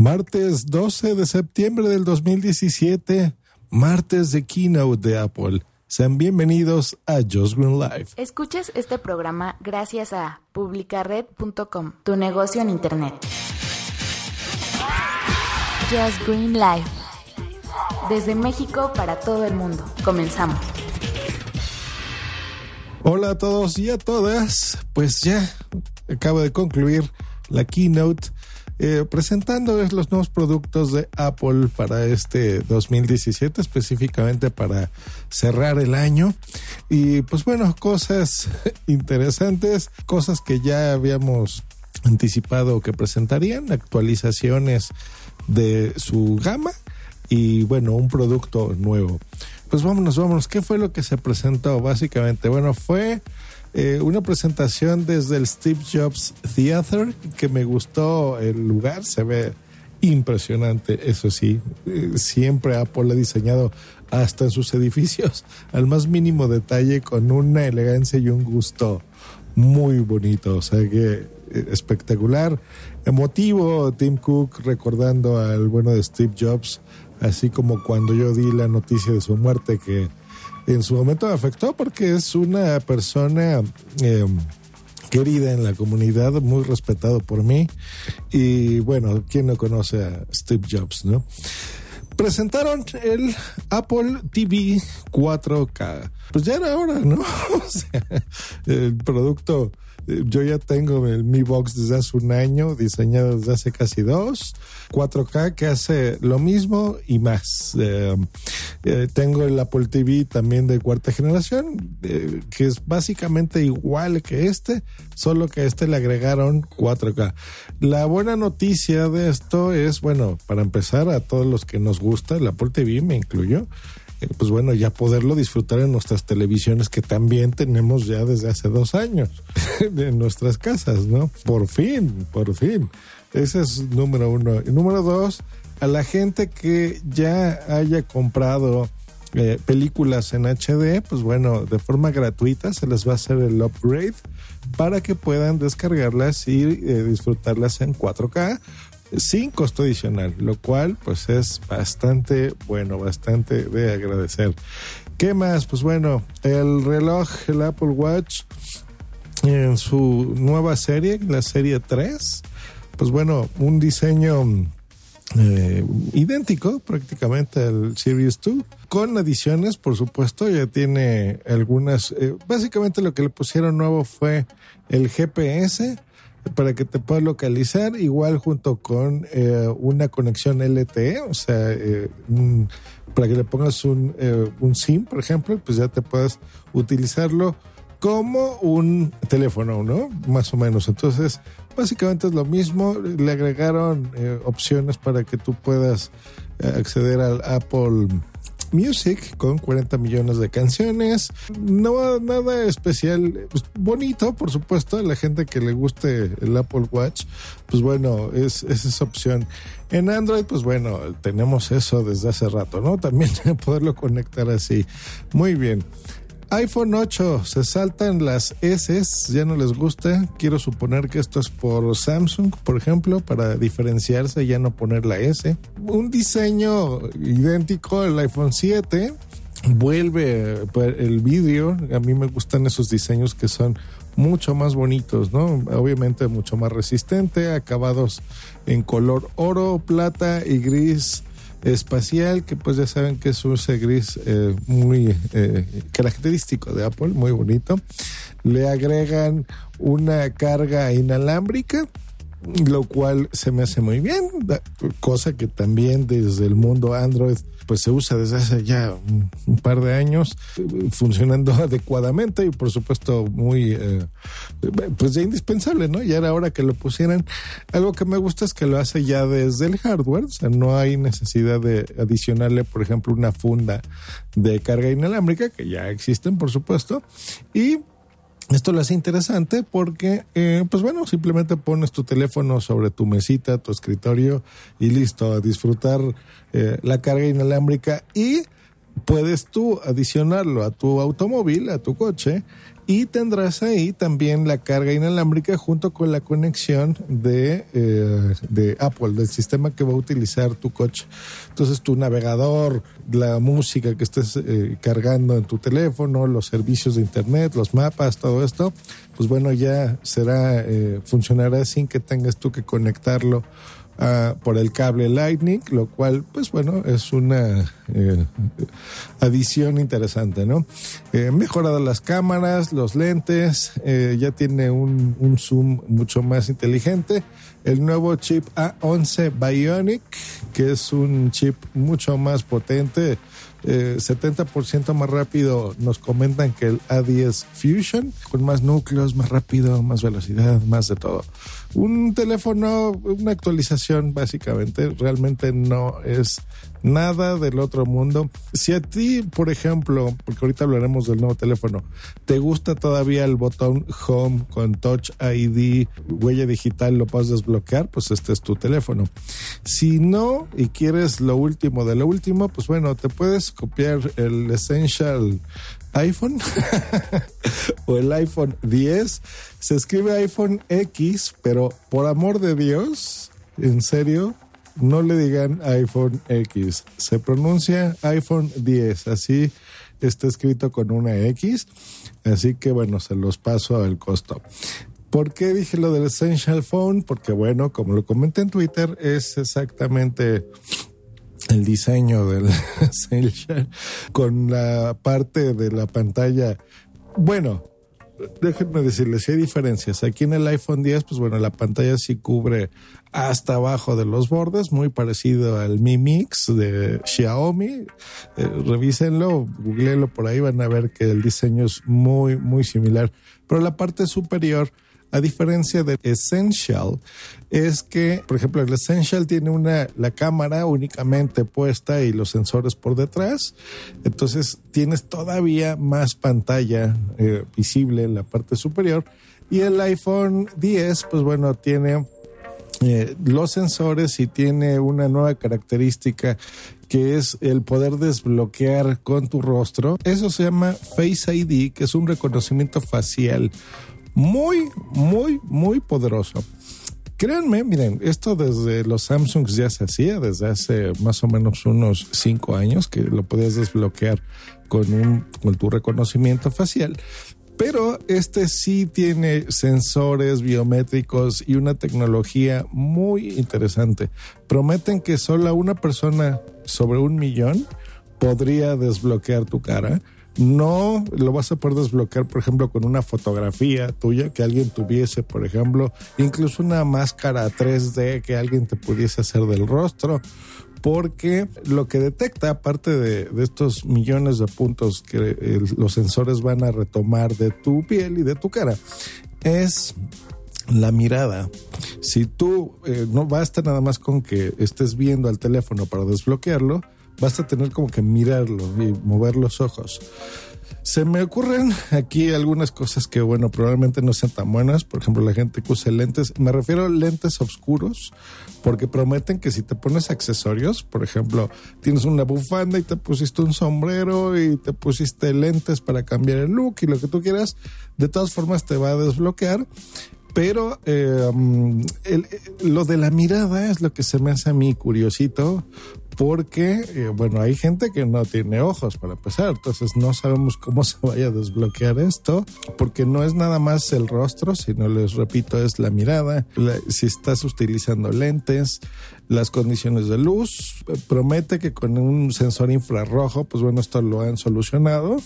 Martes 12 de septiembre del 2017, martes de keynote de Apple. Sean bienvenidos a Just Green Live. Escuches este programa gracias a publicared.com, tu negocio en Internet. Just Green Live. Desde México para todo el mundo. Comenzamos. Hola a todos y a todas. Pues ya acabo de concluir la keynote eh, presentando los nuevos productos de Apple para este 2017, específicamente para cerrar el año. Y pues bueno, cosas interesantes, cosas que ya habíamos anticipado que presentarían, actualizaciones de su gama y bueno, un producto nuevo. Pues vámonos, vámonos. ¿Qué fue lo que se presentó? Básicamente, bueno, fue eh, una presentación desde el Steve Jobs Theater que me gustó el lugar, se ve impresionante, eso sí. Eh, siempre Apple ha diseñado hasta en sus edificios al más mínimo detalle con una elegancia y un gusto muy bonito, o sea que eh, espectacular, emotivo, Tim Cook recordando al bueno de Steve Jobs, así como cuando yo di la noticia de su muerte que en su momento me afectó porque es una persona eh, querida en la comunidad, muy respetado por mí. Y bueno, ¿quién no conoce a Steve Jobs, no? Presentaron el Apple TV 4K. Pues ya era hora, ¿no? o sea, el producto yo ya tengo el Mi Box desde hace un año, diseñado desde hace casi dos. 4K que hace lo mismo y más. Eh, eh, tengo el Apple TV también de cuarta generación, eh, que es básicamente igual que este, solo que a este le agregaron 4K. La buena noticia de esto es, bueno, para empezar, a todos los que nos gusta el Apple TV, me incluyo, eh, pues bueno, ya poderlo disfrutar en nuestras televisiones que también tenemos ya desde hace dos años en nuestras casas, ¿no? Por fin, por fin. Ese es número uno. Y número dos, a la gente que ya haya comprado eh, películas en HD, pues bueno, de forma gratuita se les va a hacer el upgrade para que puedan descargarlas y eh, disfrutarlas en 4K sin costo adicional, lo cual pues es bastante bueno, bastante de agradecer. ¿Qué más? Pues bueno, el reloj, el Apple Watch, en su nueva serie, la serie 3, pues bueno, un diseño eh, idéntico prácticamente al Series 2, con adiciones, por supuesto, ya tiene algunas, eh, básicamente lo que le pusieron nuevo fue el GPS, para que te puedas localizar, igual junto con eh, una conexión LTE, o sea, eh, para que le pongas un, eh, un SIM, por ejemplo, pues ya te puedas utilizarlo como un teléfono, ¿no? Más o menos. Entonces, básicamente es lo mismo. Le agregaron opciones para que tú puedas acceder al Apple Music con 40 millones de canciones. No nada especial, pues, bonito, por supuesto, a la gente que le guste el Apple Watch, pues bueno, es, es esa opción. En Android, pues bueno, tenemos eso desde hace rato, ¿no? También poderlo conectar así. Muy bien iPhone 8, se saltan las S, ya no les gusta. Quiero suponer que esto es por Samsung, por ejemplo, para diferenciarse, ya no poner la S. Un diseño idéntico al iPhone 7. Vuelve pues, el vídeo. A mí me gustan esos diseños que son mucho más bonitos, ¿no? Obviamente mucho más resistente, acabados en color oro, plata y gris espacial, que pues ya saben que es un gris eh, muy eh, característico de Apple, muy bonito. Le agregan una carga inalámbrica lo cual se me hace muy bien, cosa que también desde el mundo Android pues se usa desde hace ya un, par de años funcionando adecuadamente y por supuesto muy eh, pues ya indispensable, ¿no? Ya era hora que lo pusieran. Algo que me gusta es que lo hace ya desde el hardware, o sea, no hay necesidad de adicionarle, por ejemplo, una funda de carga inalámbrica que ya existen, por supuesto, y esto lo hace interesante porque, eh, pues bueno, simplemente pones tu teléfono sobre tu mesita, tu escritorio y listo, a disfrutar eh, la carga inalámbrica y puedes tú adicionarlo a tu automóvil, a tu coche, y tendrás ahí también la carga inalámbrica junto con la conexión de, eh, de Apple, del sistema que va a utilizar tu coche. Entonces tu navegador, la música que estés eh, cargando en tu teléfono, los servicios de internet, los mapas, todo esto, pues bueno, ya será, eh, funcionará sin que tengas tú que conectarlo Ah, por el cable Lightning, lo cual, pues bueno, es una eh, adición interesante, ¿no? Eh, mejoradas las cámaras, los lentes, eh, ya tiene un, zoom mucho más inteligente. El nuevo chip A11 Bionic, que es un chip mucho más potente, 70% eh, más rápido nos comentan que el A10 Fusion, con más núcleos, más rápido, más velocidad, más de todo. Un teléfono, una actualización básicamente, realmente no es nada del otro mundo. Si a ti, por ejemplo, porque ahorita hablaremos del nuevo teléfono, te gusta todavía el botón Home con Touch ID, huella digital, lo puedes desbloquear, pues este es tu teléfono. Si no y quieres lo último de lo último, pues bueno, te puedes copiar el Essential iPhone o el iPhone 10. Se escribe iPhone X, pero por amor de Dios, en serio, no le digan iPhone X. Se pronuncia iPhone 10. Así está escrito con una X. Así que bueno, se los paso al costo. ¿Por qué dije lo del Essential Phone? Porque bueno, como lo comenté en Twitter, es exactamente el diseño del con la parte de la pantalla. Bueno, déjenme decirles, si hay diferencias. Aquí en el iPhone 10, pues bueno, la pantalla sí cubre hasta abajo de los bordes, muy parecido al Mi Mix de Xiaomi. Eh, revísenlo, googleenlo por ahí, van a ver que el diseño es muy, muy similar. Pero la parte superior a diferencia del Essential, es que, por ejemplo, el Essential tiene una, la cámara únicamente puesta y los sensores por detrás. Entonces tienes todavía más pantalla eh, visible en la parte superior. Y el iPhone 10, pues bueno, tiene eh, los sensores y tiene una nueva característica que es el poder desbloquear con tu rostro. Eso se llama Face ID, que es un reconocimiento facial muy, muy, muy poderoso. Créanme, miren, esto desde los Samsungs ya se hacía, desde hace más o menos unos cinco años, que lo podías desbloquear con, un, con tu reconocimiento facial. Pero este sí tiene sensores biométricos y una tecnología muy interesante. Prometen que solo una persona sobre un millón podría desbloquear tu cara no lo vas a poder desbloquear, por ejemplo, con una fotografía tuya que alguien tuviese, por ejemplo, incluso una máscara 3D que alguien te pudiese hacer del rostro, porque lo que detecta, aparte de, estos millones de puntos que eh, los sensores van a retomar de tu piel y de tu cara, es la mirada. Si tú eh, no basta nada más con que estés viendo al teléfono para desbloquearlo, Basta tener como que mirarlo y mover los ojos. Se me ocurren aquí algunas cosas que, bueno, probablemente no sean tan buenas. Por ejemplo, la gente que usa lentes. Me refiero a lentes oscuros, porque prometen que si te pones accesorios, por ejemplo, tienes una bufanda y te pusiste un sombrero y te pusiste lentes para cambiar el look y lo que tú quieras, de todas formas te va a desbloquear. Pero eh, mm, lo de la mirada es lo que se me hace a mí curiosito, porque, eh, bueno, hay gente que no tiene ojos para empezar, entonces no sabemos cómo se vaya a desbloquear esto, porque no es nada más el rostro, sino les repito, es la mirada, si estás utilizando lentes, las condiciones de luz, promete que con un sensor infrarrojo, pues bueno, esto lo han solucionado,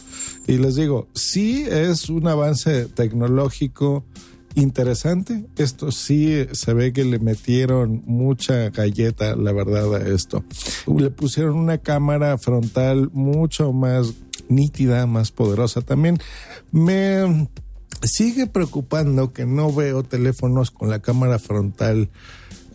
y les digo, sí es un avance tecnológico, interesante. Esto sí se ve que le metieron mucha galleta, la verdad, a esto. Le pusieron una cámara frontal mucho más nítida, más poderosa. También me sigue preocupando que no veo teléfonos con la cámara frontal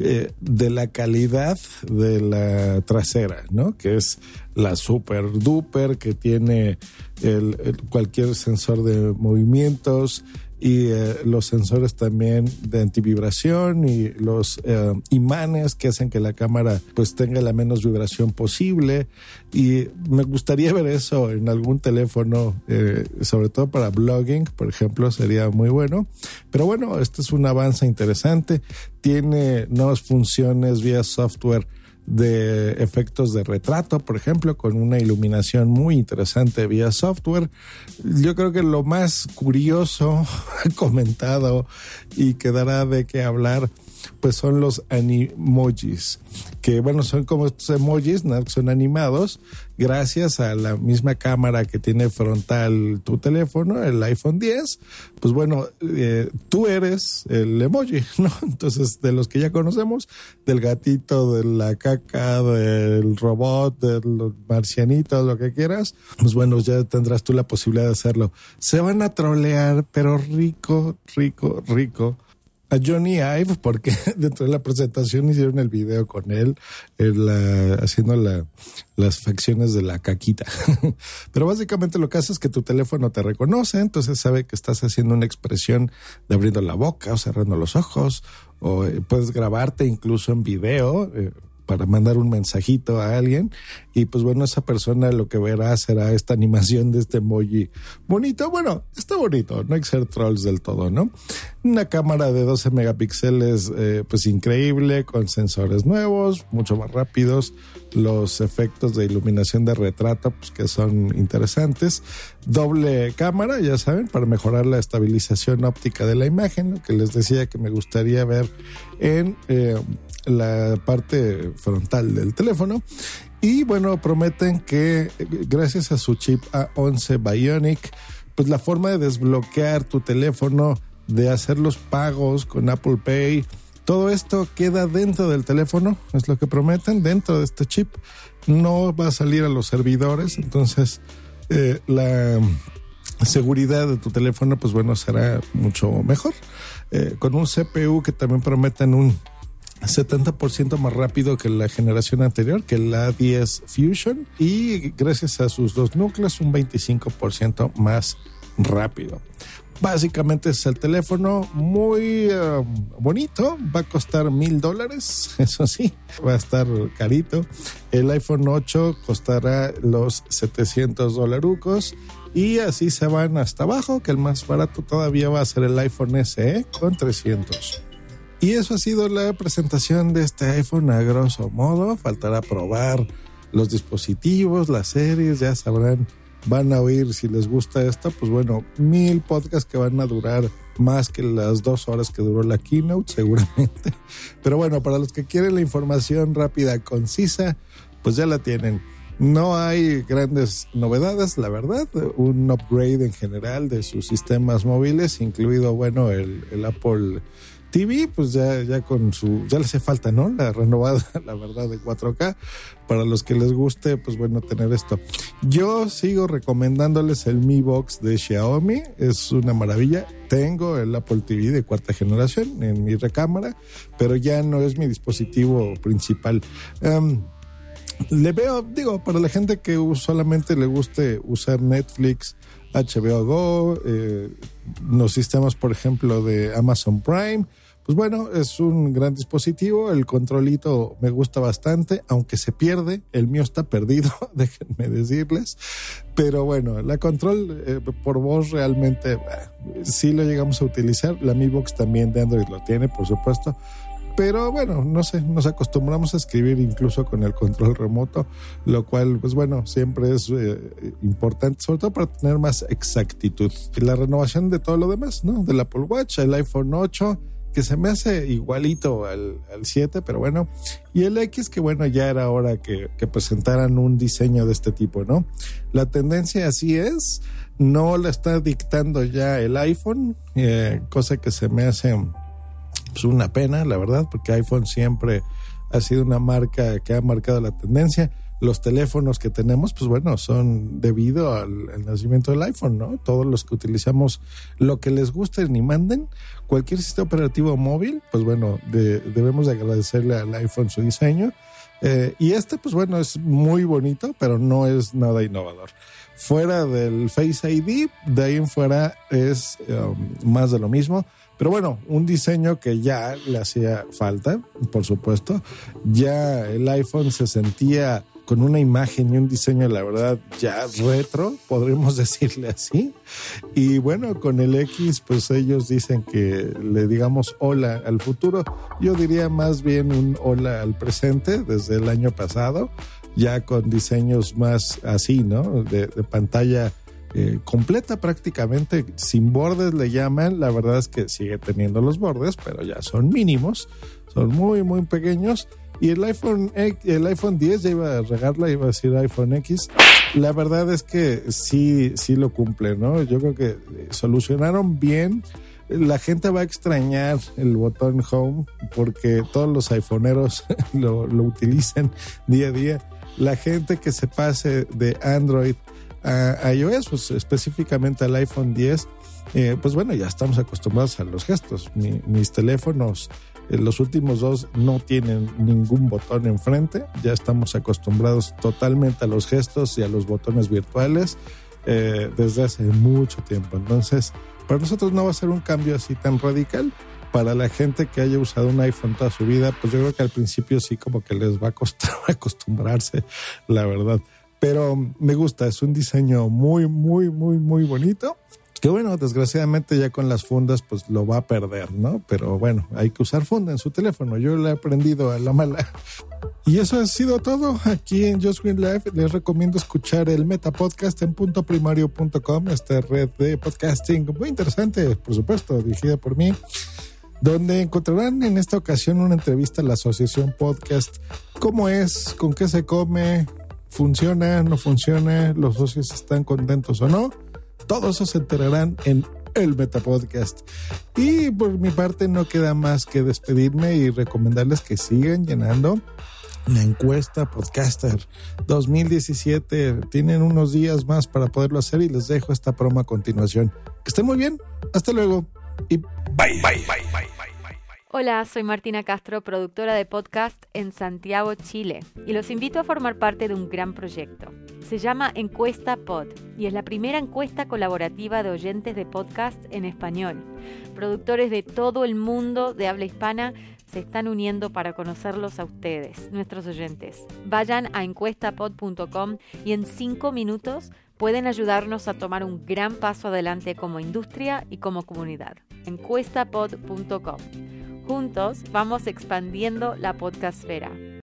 eh, de la calidad de la trasera, ¿no? Que es la super duper que tiene el, cualquier sensor de movimientos, y eh, los sensores también de antivibración y los eh, imanes que hacen que la cámara pues tenga la menos vibración posible. Y me gustaría ver eso en algún teléfono eh, sobre todo para blogging por ejemplo sería muy bueno. Pero bueno este es un avance interesante. Tiene nuevas funciones vía software de efectos de retrato, por ejemplo, con una iluminación muy interesante vía software. Yo creo que lo más curioso, comentado y que dará de qué hablar pues son los animojis, que bueno, son como estos emojis, ¿no? son animados, gracias a la misma cámara que tiene frontal tu teléfono, el iPhone 10, pues bueno, eh, tú eres el emoji, ¿no? Entonces, de los que ya conocemos, del gatito, de la caca, del robot, del marcianito, lo que quieras, pues bueno, ya tendrás tú la posibilidad de hacerlo. Se van a trolear, pero rico, rico, rico a Johnny Ive porque dentro de la presentación hicieron el video con él haciendo las facciones de la caquita. Pero básicamente lo que hace es que tu teléfono te reconoce, entonces sabe que estás haciendo una expresión de abriendo la boca o cerrando los ojos o eh, puedes grabarte incluso en video. Para mandar un mensajito a alguien y pues bueno, esa persona lo que verá será esta animación de este emoji bonito. Bueno, está bonito, no hay que ser trolls del todo, ¿no? Una cámara de 12 megapíxeles eh, pues increíble con sensores nuevos, mucho más rápidos, los efectos de iluminación de retrato pues que son interesantes, doble cámara, ya saben, para mejorar la estabilización óptica de la imagen, lo que les decía que me gustaría ver en... Eh, la parte frontal del teléfono. Y bueno, prometen que gracias a su chip A11 Bionic, pues la forma de desbloquear tu teléfono, de hacer los pagos con Apple Pay, todo esto queda dentro del teléfono, es lo que prometen, dentro de este chip. No va a salir a los servidores, entonces eh, la seguridad de tu teléfono, pues bueno, será mucho mejor. Eh, con un CPU que también prometen un 70% más rápido que la generación anterior, que la 10 Fusion, y gracias a sus dos núcleos, un 25% más rápido. Básicamente es el teléfono muy eh, bonito, va a costar mil dólares, eso sí, va a estar carito. El iPhone 8 costará los 700 dolarucos y así se van hasta abajo, que el más barato todavía va a ser el iPhone SE con 300. Y eso ha sido la presentación de este iPhone a grosso modo. Faltará probar los dispositivos, las series, ya sabrán, van a oír si les gusta esto. Pues bueno, mil podcasts que van a durar más que las dos horas que duró la keynote, seguramente. Pero bueno, para los que quieren la información rápida, concisa, pues ya la tienen. No hay grandes novedades, la verdad. Un upgrade en general de sus sistemas móviles, incluido, bueno, el Apple TV, pues ya, ya con su, ya le hace falta, ¿no? La renovada, la verdad, de 4K. Para los que les guste, pues bueno, tener esto. Yo sigo recomendándoles el Mi Box de Xiaomi, es una maravilla. Tengo el Apple TV de cuarta generación en mi recámara, pero ya no es mi dispositivo principal. Em, le veo, digo, para la gente que solamente le guste usar Netflix, HBO Go, eh, los sistemas, por ejemplo, de Amazon Prime. Pues bueno, es un gran dispositivo, el controlito me gusta bastante, aunque se pierde, el mío está perdido, déjenme decirles, pero bueno, la control eh, por voz realmente eh, sí lo llegamos a utilizar, la Mi Box también de Android lo tiene, por supuesto, pero bueno, no sé, nos acostumbramos a escribir incluso con el control remoto, lo cual, pues bueno, siempre es eh, importante, sobre todo para tener más exactitud. La renovación de todo lo demás, ¿no? Del Apple Watch, el iPhone 8, que se me hace igualito al, 7, pero bueno, y el X, que bueno, ya era hora que, presentaran un diseño de este tipo, ¿no? La tendencia así es, no la está dictando ya el iPhone, eh, cosa que se me hace pues una pena, la verdad, porque iPhone siempre ha sido una marca que ha marcado la tendencia. Los teléfonos que tenemos, pues bueno, son debido al, nacimiento del iPhone, ¿no? Todos los que utilizamos lo que les guste y manden, cualquier sistema operativo móvil, pues bueno, debemos de agradecerle al iPhone su diseño. Eh, y este, pues bueno, es muy bonito, pero no es nada innovador. Fuera del Face ID, de ahí en fuera es um, más de lo mismo. Pero bueno, un diseño que ya le hacía falta, por supuesto. Ya el iPhone se sentía con una imagen y un diseño, la verdad, ya retro, podríamos decirle así. Y bueno, con el X, pues ellos dicen que le digamos hola al futuro. Yo diría más bien un hola al presente desde el año pasado, ya con diseños más así, ¿no? De, pantalla eh, completa prácticamente, sin bordes le llaman. La verdad es que sigue teniendo los bordes, pero ya son mínimos, son muy, muy pequeños y el iPhone, el iPhone 10 ya iba a regarla, iba a decir iPhone X. La verdad es que sí, sí lo cumple, ¿no? Yo creo que solucionaron bien. La gente va a extrañar el botón home porque todos los iPhoneeros lo, lo utilizan día a día. La gente que se pase de Android a iOS, pues específicamente al iPhone 10, eh, pues bueno, ya estamos acostumbrados a los gestos. mis teléfonos eh, los últimos dos no tienen ningún botón enfrente. Ya estamos acostumbrados totalmente a los gestos y a los botones virtuales eh, desde hace mucho tiempo. Entonces, para nosotros no va a ser un cambio así tan radical. Para la gente que haya usado un iPhone toda su vida, pues yo creo que al principio sí como que les va a costar acostumbrarse, la verdad. Pero me gusta, es un diseño muy, muy, muy, muy bonito que bueno, desgraciadamente ya con las fundas pues lo va a perder, ¿no? Pero bueno, hay que usar funda en su teléfono. Yo lo he aprendido a la mala. Y eso ha sido todo aquí en Just Green Live. Les recomiendo escuchar el Meta Podcast en puntoprimario.com, esta red de podcasting muy interesante, por supuesto, dirigida por mí, donde encontrarán en esta ocasión una entrevista a la Asociación Podcast. ¿Cómo es? ¿Con qué se come? ¿Funciona? ¿No funciona? ¿Los socios están contentos o no? Todo eso se enterarán en el Metapodcast. Y por mi parte no queda más que despedirme y recomendarles que sigan llenando la encuesta Podcaster 2017. Tienen unos días más para poderlo hacer y les dejo esta promo a continuación. Que estén muy bien. Hasta luego y bye, bye, bye, bye. Hola, soy Martina Castro, productora de podcast en Santiago, Chile, y los invito a formar parte de un gran proyecto. Se llama Encuesta Pod y es la primera encuesta colaborativa de oyentes de podcast en español. Productores de todo el mundo de habla hispana se están uniendo para conocerlos a ustedes, nuestros oyentes. Vayan a encuestapod.com y en cinco minutos pueden ayudarnos a tomar un gran paso adelante como industria y como comunidad. Encuestapod.com. Juntos vamos expandiendo la podcastfera.